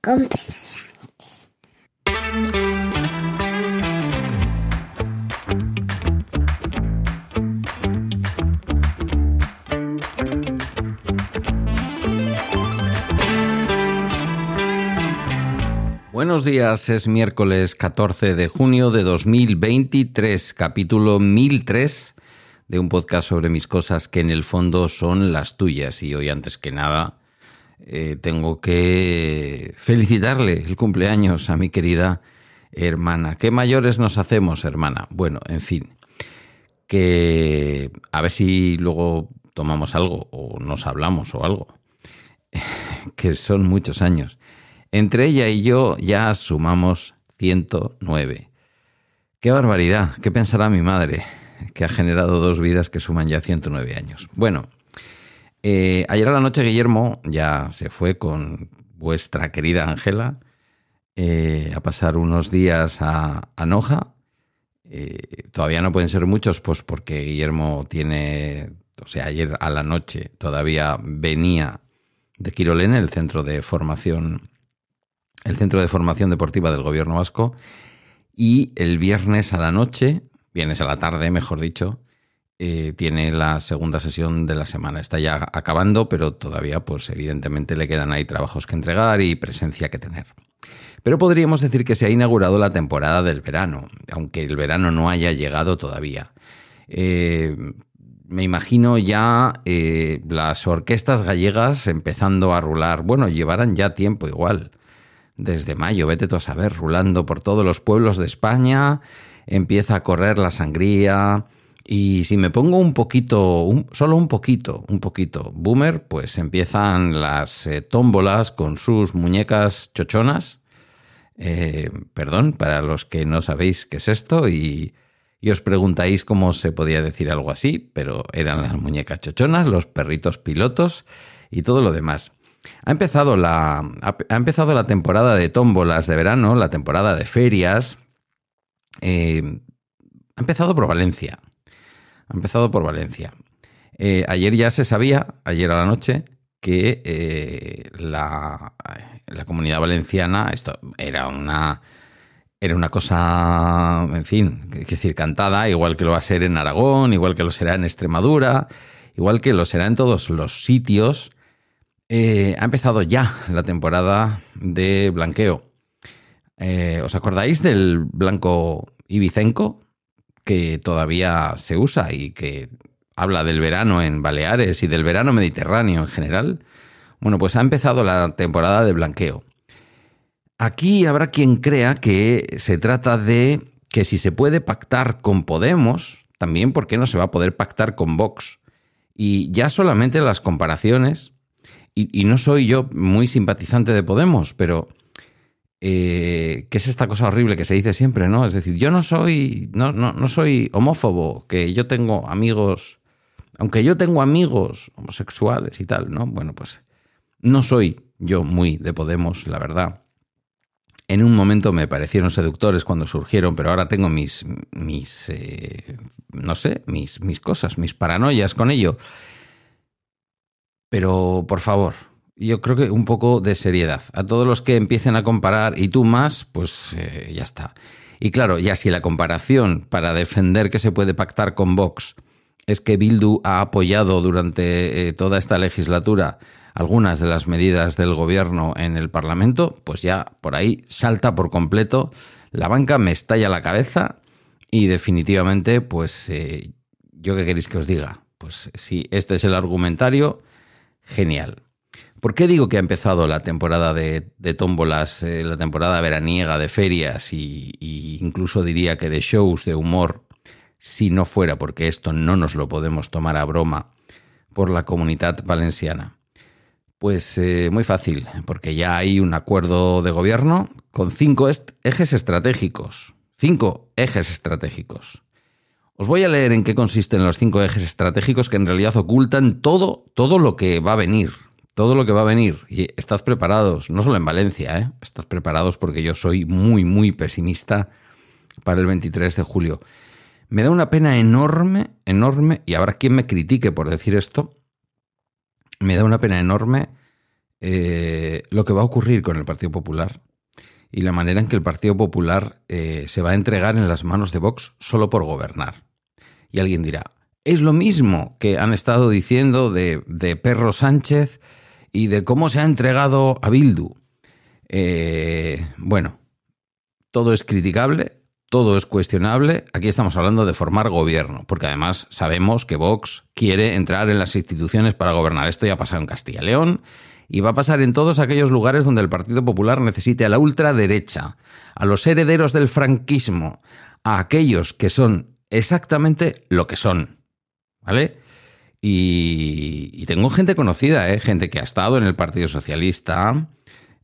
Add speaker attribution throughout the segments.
Speaker 1: Con Pedro
Speaker 2: Buenos días, es miércoles 14 de junio de 2023, capítulo 1003 de un podcast sobre mis cosas que en el fondo son las tuyas. Y hoy, antes que nada, eh, tengo que felicitarle el cumpleaños a mi querida hermana. ¿Qué mayores nos hacemos, hermana? Bueno, en fin, que a ver si luego tomamos algo o nos hablamos o algo, que son muchos años. Entre ella y yo ya sumamos 109. ¡Qué barbaridad! ¿Qué pensará mi madre? que ha generado dos vidas que suman ya 109 años. Bueno, eh, ayer a la noche Guillermo ya se fue con vuestra querida Ángela eh, a pasar unos días a, Noja. Eh, todavía no pueden ser muchos, pues porque Guillermo tiene, o sea, ayer a la noche todavía venía de Quirolene, el centro de formación, el centro de formación deportiva del gobierno vasco, y el viernes a la noche viernes a la tarde, mejor dicho, eh, tiene la segunda sesión de la semana. Está ya acabando, pero todavía, pues evidentemente le quedan ahí trabajos que entregar y presencia que tener. Pero podríamos decir que se ha inaugurado la temporada del verano, aunque el verano no haya llegado todavía. Eh, me imagino ya eh, las orquestas gallegas empezando a rular. Bueno, llevarán ya tiempo igual. Desde mayo, vete tú a saber, rulando por todos los pueblos de España empieza a correr la sangría. Y si me pongo un poquito, solo un poquito, un poquito, boomer, pues empiezan las eh, tómbolas con sus muñecas chochonas. Eh, perdón, para los que no sabéis qué es esto y, os preguntáis cómo se podía decir algo así, pero eran las muñecas chochonas, los perritos pilotos y todo lo demás. Ha empezado la, ha empezado la temporada de tómbolas de verano, la temporada de ferias, eh, ha empezado por Valencia. Ha empezado por Valencia. Eh, ayer ya se sabía, ayer a la noche, que eh, la, comunidad valenciana, esto era una, era una cosa, en fin, que decir, cantada, igual que lo va a ser en Aragón, igual que lo será en Extremadura, igual que lo será en todos los sitios. ha empezado ya la temporada de blanqueo. Eh, ¿Os acordáis del blanco ibicenco que todavía se usa y que habla del verano en Baleares y del verano mediterráneo en general? Bueno, pues ha empezado la temporada de blanqueo. Aquí habrá quien crea que se trata de que si se puede pactar con Podemos, también por qué no se va a poder pactar con Vox. Y ya solamente las comparaciones, y no soy yo muy simpatizante de Podemos, pero eh, que es esta cosa horrible que se dice siempre, ¿no? Es decir, yo no soy, no, no, no soy homófobo, que yo tengo amigos, aunque yo tengo amigos homosexuales y tal, ¿no? Bueno, pues no soy yo muy de Podemos, la verdad. En un momento me parecieron seductores cuando surgieron, pero ahora tengo mis, mis, eh, no sé, mis, mis cosas, mis paranoias con ello. Pero, por favor, yo creo que un poco de seriedad. A todos los que empiecen a comparar y tú más, pues eh, ya está. Y claro, ya si la comparación para defender que se puede pactar con Vox es que Bildu ha apoyado durante eh, toda esta legislatura algunas de las medidas del gobierno en el Parlamento, pues ya por ahí salta por completo. La banca me estalla la cabeza y definitivamente, pues eh, yo qué queréis que os diga. Pues si este es el argumentario, genial. ¿Por qué digo que ha empezado la temporada de, tómbolas, eh, la temporada veraniega de ferias y, incluso diría que de shows de humor, si no fuera porque esto no nos lo podemos tomar a broma por la comunidad valenciana? Pues eh, muy fácil, porque ya hay un acuerdo de gobierno con cinco ejes estratégicos. Cinco ejes estratégicos. Os voy a leer en qué consisten los cinco ejes estratégicos que en realidad ocultan todo, todo lo que va a venir todo lo que va a venir. Y estás preparados, no solo en Valencia, ¿eh? estás preparados porque yo soy muy, muy pesimista para el 23 de julio. Me da una pena enorme, enorme, y habrá quien me critique por decir esto, me da una pena enorme eh, lo que va a ocurrir con el Partido Popular y la manera en que el Partido Popular eh, se va a entregar en las manos de Vox solo por gobernar. Y alguien dirá, es lo mismo que han estado diciendo de, de Perro Sánchez y de cómo se ha entregado a Bildu. Eh, bueno, todo es criticable, todo es cuestionable. Aquí estamos hablando de formar gobierno, porque además sabemos que Vox quiere entrar en las instituciones para gobernar. Esto ya ha pasado en Castilla y León y va a pasar en todos aquellos lugares donde el Partido Popular necesite a la ultraderecha, a los herederos del franquismo, a aquellos que son exactamente lo que son. ¿Vale? Y, tengo gente conocida, ¿eh? gente que ha estado en el Partido Socialista,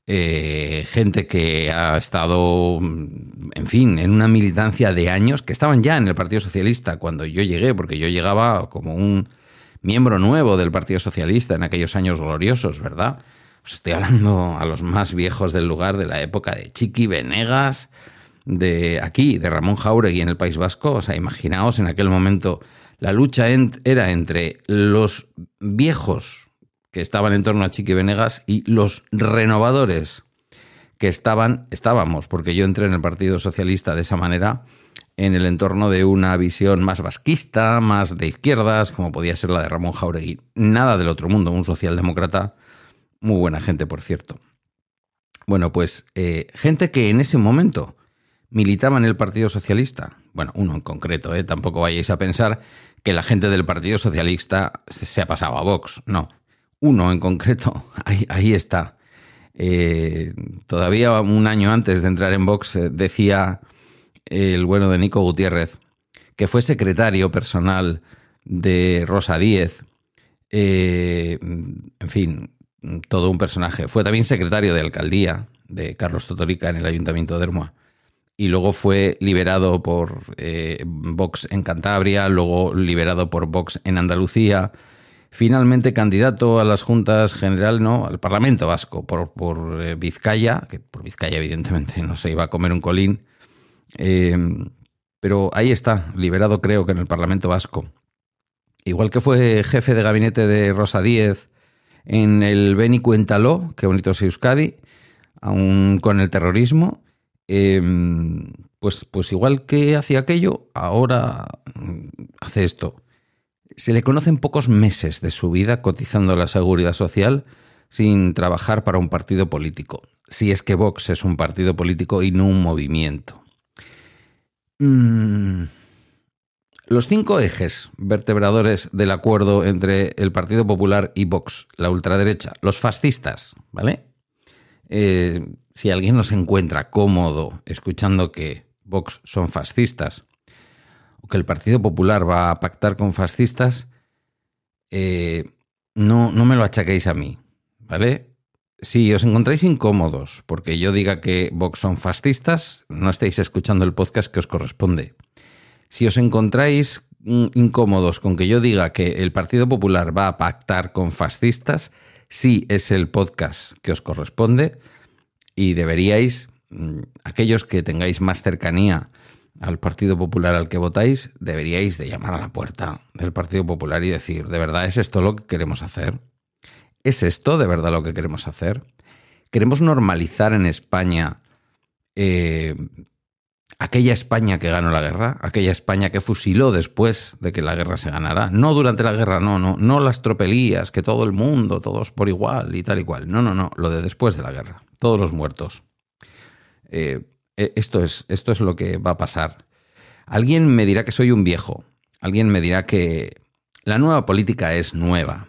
Speaker 2: eh, gente que ha estado, en fin, en una militancia de años, que estaban ya en el Partido Socialista cuando yo llegué, porque yo llegaba como un miembro nuevo del Partido Socialista en aquellos años gloriosos, ¿verdad? Os estoy hablando a los más viejos del lugar de la época de Chiqui Venegas, de aquí, de Ramón Jauregui en el País Vasco. O sea, imaginaos en aquel momento la lucha era entre los viejos que estaban en torno a Chiqui Venegas y los renovadores que estaban, estábamos, porque yo entré en el Partido Socialista de esa manera, en el entorno de una visión más vasquista, más de izquierdas, como podía ser la de Ramón Jauregui. Nada del otro mundo, un socialdemócrata, muy buena gente, por cierto. Bueno, pues eh, gente que en ese momento militaba en el Partido Socialista, bueno, uno en concreto, ¿eh? tampoco vayáis a pensar que la gente del Partido Socialista se ha pasado a Vox, no, uno en concreto, ahí, está. Eh, todavía un año antes de entrar en Vox decía el bueno de Nico Gutiérrez, que fue secretario personal de Rosa Díez, eh, en fin, todo un personaje. Fue también secretario de alcaldía de Carlos Totorica en el Ayuntamiento de Hermoa. Y luego fue liberado por eh, Vox en Cantabria, luego liberado por Vox en Andalucía, finalmente candidato a las juntas general, no, al Parlamento Vasco por, por eh, Vizcaya, que por Vizcaya evidentemente no se iba a comer un colín, eh, pero ahí está, liberado creo que en el Parlamento Vasco. Igual que fue jefe de gabinete de Rosa Díez en el Beni Cuéntalo, que bonito es Euskadi, aún con el terrorismo, eh, pues, pues igual que hacía aquello, ahora hace esto. Se le conocen pocos meses de su vida cotizando la seguridad social sin trabajar para un partido político, si es que Vox es un partido político y no un movimiento. Mm. Los cinco ejes vertebradores del acuerdo entre el Partido Popular y Vox, la ultraderecha, los fascistas, ¿vale? Eh, si alguien no se encuentra cómodo escuchando que Vox son fascistas o que el Partido Popular va a pactar con fascistas, eh, no, no me lo achaquéis a mí, ¿vale? Si os encontráis incómodos porque yo diga que Vox son fascistas, no estáis escuchando el podcast que os corresponde. Si os encontráis mm, incómodos con que yo diga que el Partido Popular va a pactar con fascistas, sí es el podcast que os corresponde y deberíais, mm, aquellos que tengáis más cercanía al Partido Popular al que votáis, deberíais de llamar a la puerta del Partido Popular y decir, ¿de verdad es esto lo que queremos hacer? ¿Es esto de verdad lo que queremos hacer? ¿Queremos normalizar en España eh, aquella España que ganó la guerra? ¿Aquella España que fusiló después de que la guerra se ganara? No durante la guerra, no, no, no las tropelías, que todo el mundo, todos por igual y tal y cual. No, no, no, lo de después de la guerra, todos los muertos. Eh, eh, esto, es, esto es lo que va a pasar. Alguien me dirá que soy un viejo, alguien me dirá que la nueva política es nueva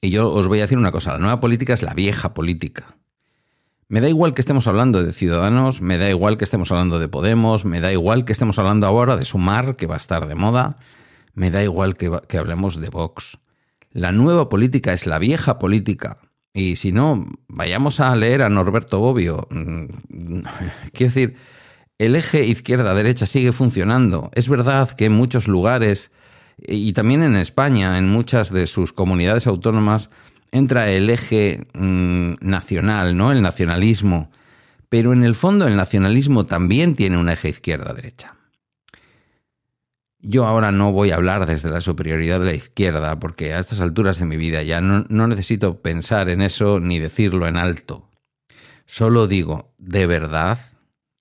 Speaker 2: y yo os voy a decir una cosa, la nueva política es la vieja política. Me da igual que estemos hablando de Ciudadanos, me da igual que estemos hablando de Podemos, me da igual que estemos hablando ahora de Sumar, que va a estar de moda, me da igual que, que hablemos de Vox. La nueva política es la vieja política. Y si no, vayamos a leer a Norberto Bobbio. Mm, quiero decir, el eje izquierda-derecha sigue funcionando. Es verdad que en muchos lugares y también en España, en muchas de sus comunidades autónomas, entra el eje mm, nacional, ¿no? El nacionalismo. Pero en el fondo el nacionalismo también tiene un eje izquierda-derecha. Yo ahora no voy a hablar desde la superioridad de la izquierda, porque a estas alturas de mi vida ya no, no necesito pensar en eso ni decirlo en alto. Solo digo, de verdad,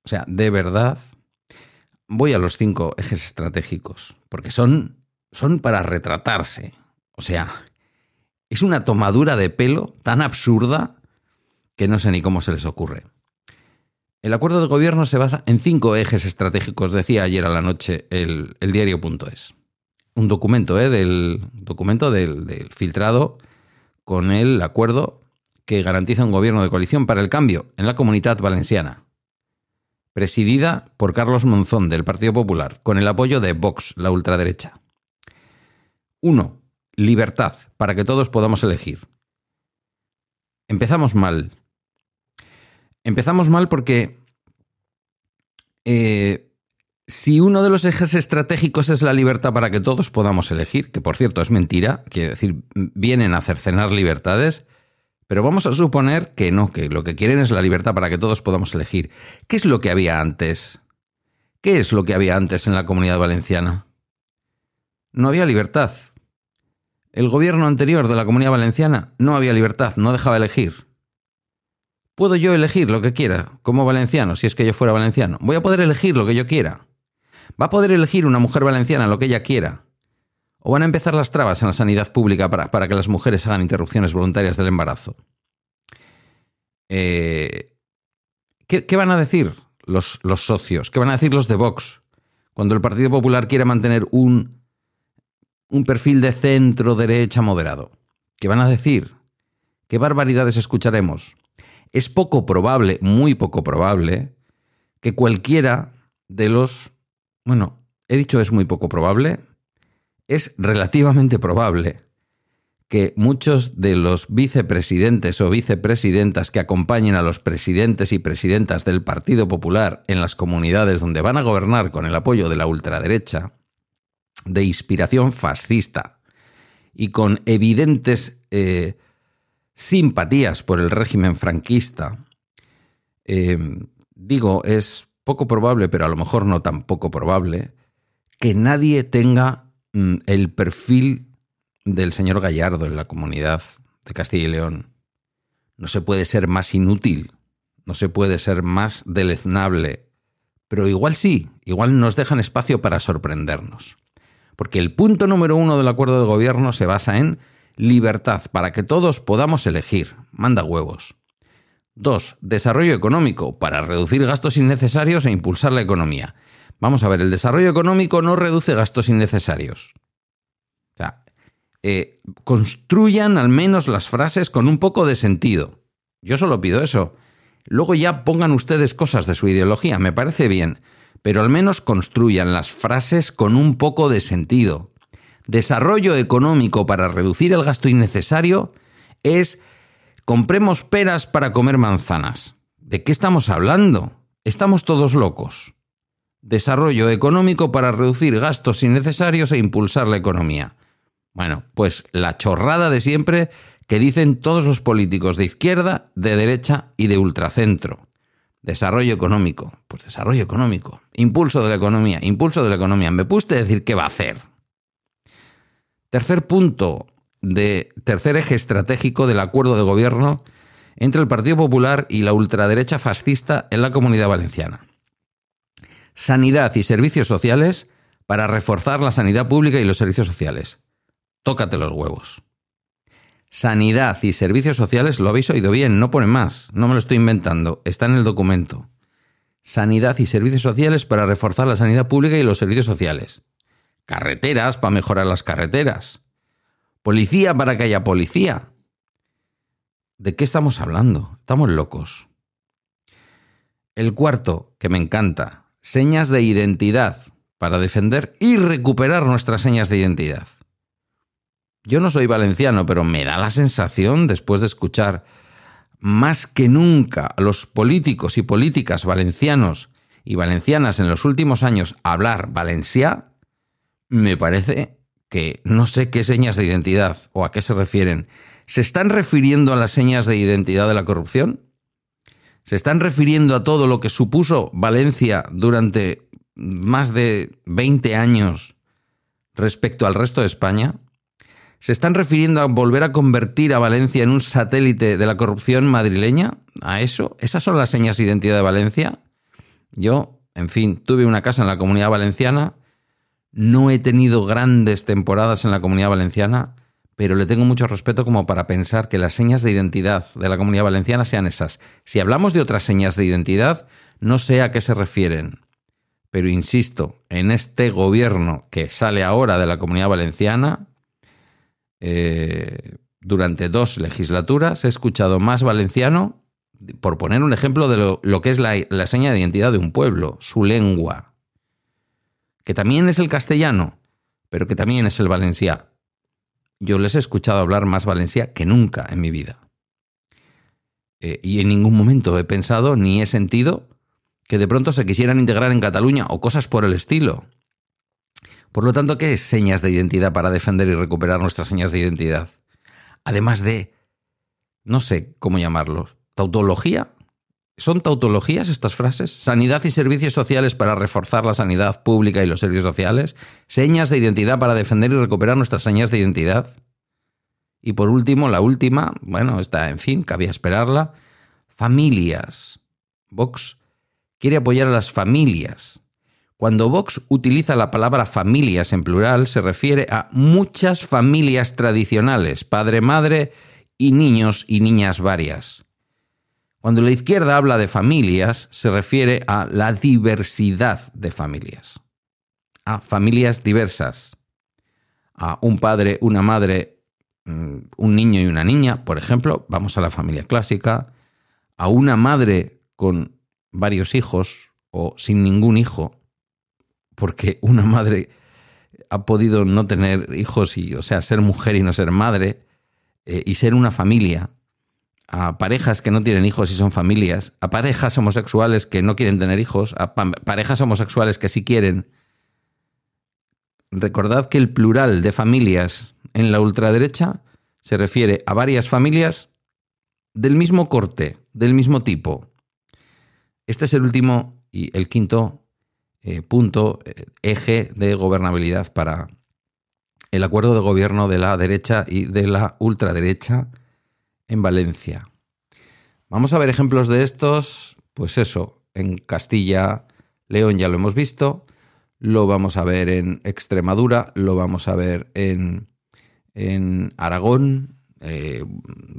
Speaker 2: o sea, de verdad, voy a los cinco ejes estratégicos, porque son, son para retratarse. O sea, es una tomadura de pelo tan absurda que no sé ni cómo se les ocurre. El acuerdo de gobierno se basa en cinco ejes estratégicos, decía ayer a la noche el, el diario.es. Un documento, ¿eh? Del documento del, filtrado con el acuerdo que garantiza un gobierno de coalición para el cambio en la comunidad valenciana. Presidida por Carlos Monzón del Partido Popular, con el apoyo de Vox, la ultraderecha. 1. Libertad, para que todos podamos elegir. Empezamos mal. Empezamos mal porque eh, si uno de los ejes estratégicos es la libertad para que todos podamos elegir, que por cierto es mentira, quiere decir, vienen a cercenar libertades, pero vamos a suponer que no, que lo que quieren es la libertad para que todos podamos elegir. ¿Qué es lo que había antes? ¿Qué es lo que había antes en la comunidad valenciana? No había libertad. El gobierno anterior de la comunidad valenciana no había libertad, no dejaba elegir. ¿Puedo yo elegir lo que quiera como valenciano, si es que yo fuera valenciano? Voy a poder elegir lo que yo quiera. ¿Va a poder elegir una mujer valenciana lo que ella quiera? ¿O van a empezar las trabas en la sanidad pública para, para que las mujeres hagan interrupciones voluntarias del embarazo? Eh, ¿qué, ¿qué, van a decir los, los socios? ¿Qué van a decir los de Vox? Cuando el Partido Popular quiere mantener un, un perfil de centro-derecha moderado. ¿Qué van a decir? ¿Qué barbaridades escucharemos? es poco probable, muy poco probable, que cualquiera de los... Bueno, he dicho es muy poco probable, es relativamente probable que muchos de los vicepresidentes o vicepresidentas que acompañen a los presidentes y presidentas del Partido Popular en las comunidades donde van a gobernar con el apoyo de la ultraderecha, de inspiración fascista y con evidentes eh, simpatías por el régimen franquista, eh, digo, es poco probable, pero a lo mejor no tan poco probable, que nadie tenga mm, el perfil del señor Gallardo en la comunidad de Castilla y León. No se puede ser más inútil, no se puede ser más deleznable, pero igual sí, igual nos dejan espacio para sorprendernos. Porque el punto número uno del acuerdo de gobierno se basa en Libertad para que todos podamos elegir. Manda huevos. 2. Desarrollo económico para reducir gastos innecesarios e impulsar la economía. Vamos a ver, el desarrollo económico no reduce gastos innecesarios. O sea, eh, construyan al menos las frases con un poco de sentido. Yo solo pido eso. Luego ya pongan ustedes cosas de su ideología, me parece bien, pero al menos construyan las frases con un poco de sentido desarrollo económico para reducir el gasto innecesario es compremos peras para comer manzanas. ¿De qué estamos hablando? Estamos todos locos. Desarrollo económico para reducir gastos innecesarios e impulsar la economía. Bueno, pues la chorrada de siempre que dicen todos los políticos de izquierda, de derecha y de ultracentro. Desarrollo económico. Pues desarrollo económico. Impulso de la economía. Impulso de la economía. ¿Me puse decir qué va a hacer? Tercer punto de tercer eje estratégico del acuerdo de gobierno entre el Partido Popular y la ultraderecha fascista en la comunidad valenciana. Sanidad y servicios sociales para reforzar la sanidad pública y los servicios sociales. Tócate los huevos. Sanidad y servicios sociales, lo habéis oído bien, no pone más, no me lo estoy inventando, está en el documento. Sanidad y servicios sociales para reforzar la sanidad pública y los servicios sociales carreteras para mejorar las carreteras, policía para que haya policía. ¿De qué estamos hablando? Estamos locos. El cuarto, que me encanta, señas de identidad para defender y recuperar nuestras señas de identidad. Yo no soy valenciano, pero me da la sensación, después de escuchar más que nunca a los políticos y políticas valencianos y valencianas en los últimos años hablar valenciá, me parece que no sé qué señas de identidad o a qué se refieren. ¿Se están refiriendo a las señas de identidad de la corrupción? ¿Se están refiriendo a todo lo que supuso Valencia durante más de 20 años respecto al resto de España? ¿Se están refiriendo a volver a convertir a Valencia en un satélite de la corrupción madrileña? ¿A eso? ¿Esas son las señas de identidad de Valencia? Yo, en fin, tuve una casa en la comunidad valenciana, no he tenido grandes temporadas en la comunidad valenciana, pero le tengo mucho respeto como para pensar que las señas de identidad de la comunidad valenciana sean esas. Si hablamos de otras señas de identidad, no sé a qué se refieren. Pero insisto, en este gobierno que sale ahora de la comunidad valenciana, eh, durante dos legislaturas he escuchado más valenciano, por poner un ejemplo de lo, que es la, la seña de identidad de un pueblo, su lengua, que también es el castellano, pero que también es el valenciano yo les he escuchado hablar más valencia que nunca en mi vida. Eh, y en ningún momento he pensado ni he sentido que de pronto se quisieran integrar en Cataluña o cosas por el estilo. Por lo tanto, ¿qué es señas de identidad para defender y recuperar nuestras señas de identidad? Además de, no sé cómo llamarlos, tautología. ¿Son tautologías estas frases? Sanidad y servicios sociales para reforzar la sanidad pública y los servicios sociales. Señas de identidad para defender y recuperar nuestras señas de identidad. Y por último, la última, bueno, está, en fin, cabía esperarla. Familias. Vox quiere apoyar a las familias. Cuando Vox utiliza la palabra familias en plural, se refiere a muchas familias tradicionales, padre, madre y niños y niñas varias. Cuando la izquierda habla de familias, se refiere a la diversidad de familias, a familias diversas, a un padre, una madre, mm, un niño y una niña, por ejemplo, vamos a la familia clásica, a una madre con varios hijos o sin ningún hijo, porque una madre ha podido no tener hijos y, o sea, ser mujer y no ser madre, eh, y ser una familia, a parejas que no tienen hijos y son familias, a parejas homosexuales que no quieren tener hijos, a parejas homosexuales que sí quieren. Recordad que el plural de familias en la ultraderecha se refiere a varias familias del mismo corte, del mismo tipo. Este es el último y el quinto eh, punto, eh, eje de gobernabilidad para el acuerdo de gobierno de la derecha y de la ultraderecha en Valencia. Vamos a ver ejemplos de estos, pues eso, en Castilla, León ya lo hemos visto, lo vamos a ver en Extremadura, lo vamos a ver en, en Aragón, eh,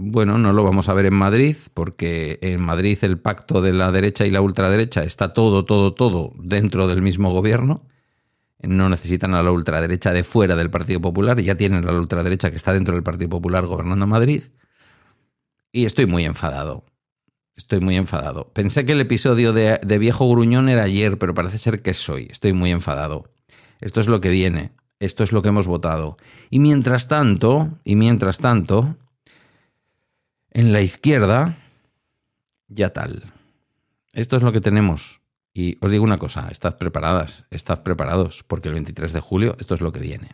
Speaker 2: bueno, no lo vamos a ver en Madrid, porque en Madrid el pacto de la derecha y la ultraderecha está todo, todo, todo dentro del mismo gobierno. No necesitan a la ultraderecha de fuera del Partido Popular, ya tienen a la ultraderecha que está dentro del Partido Popular gobernando Madrid. Y estoy muy enfadado. Estoy muy enfadado. Pensé que el episodio de, Viejo Gruñón era ayer, pero parece ser que soy. Estoy muy enfadado. Esto es lo que viene. Esto es lo que hemos votado. Y mientras tanto, y mientras tanto, en la izquierda, ya tal. Esto es lo que tenemos. Y os digo una cosa, estad preparadas, estad preparados, porque el 23 de julio esto es lo que viene.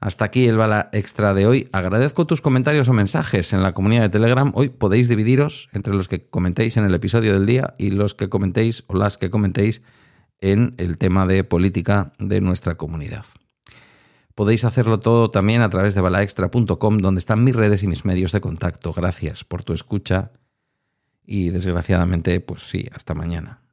Speaker 2: Hasta aquí el bala extra de hoy. Agradezco tus comentarios o mensajes en la comunidad de Telegram. Hoy podéis dividiros entre los que comentéis en el episodio del día y los que comentéis o las que comentéis en el tema de política de nuestra comunidad. Podéis hacerlo todo también a través de balaextra.com, donde están mis redes y mis medios de contacto. Gracias por tu escucha y desgraciadamente, pues sí, hasta mañana.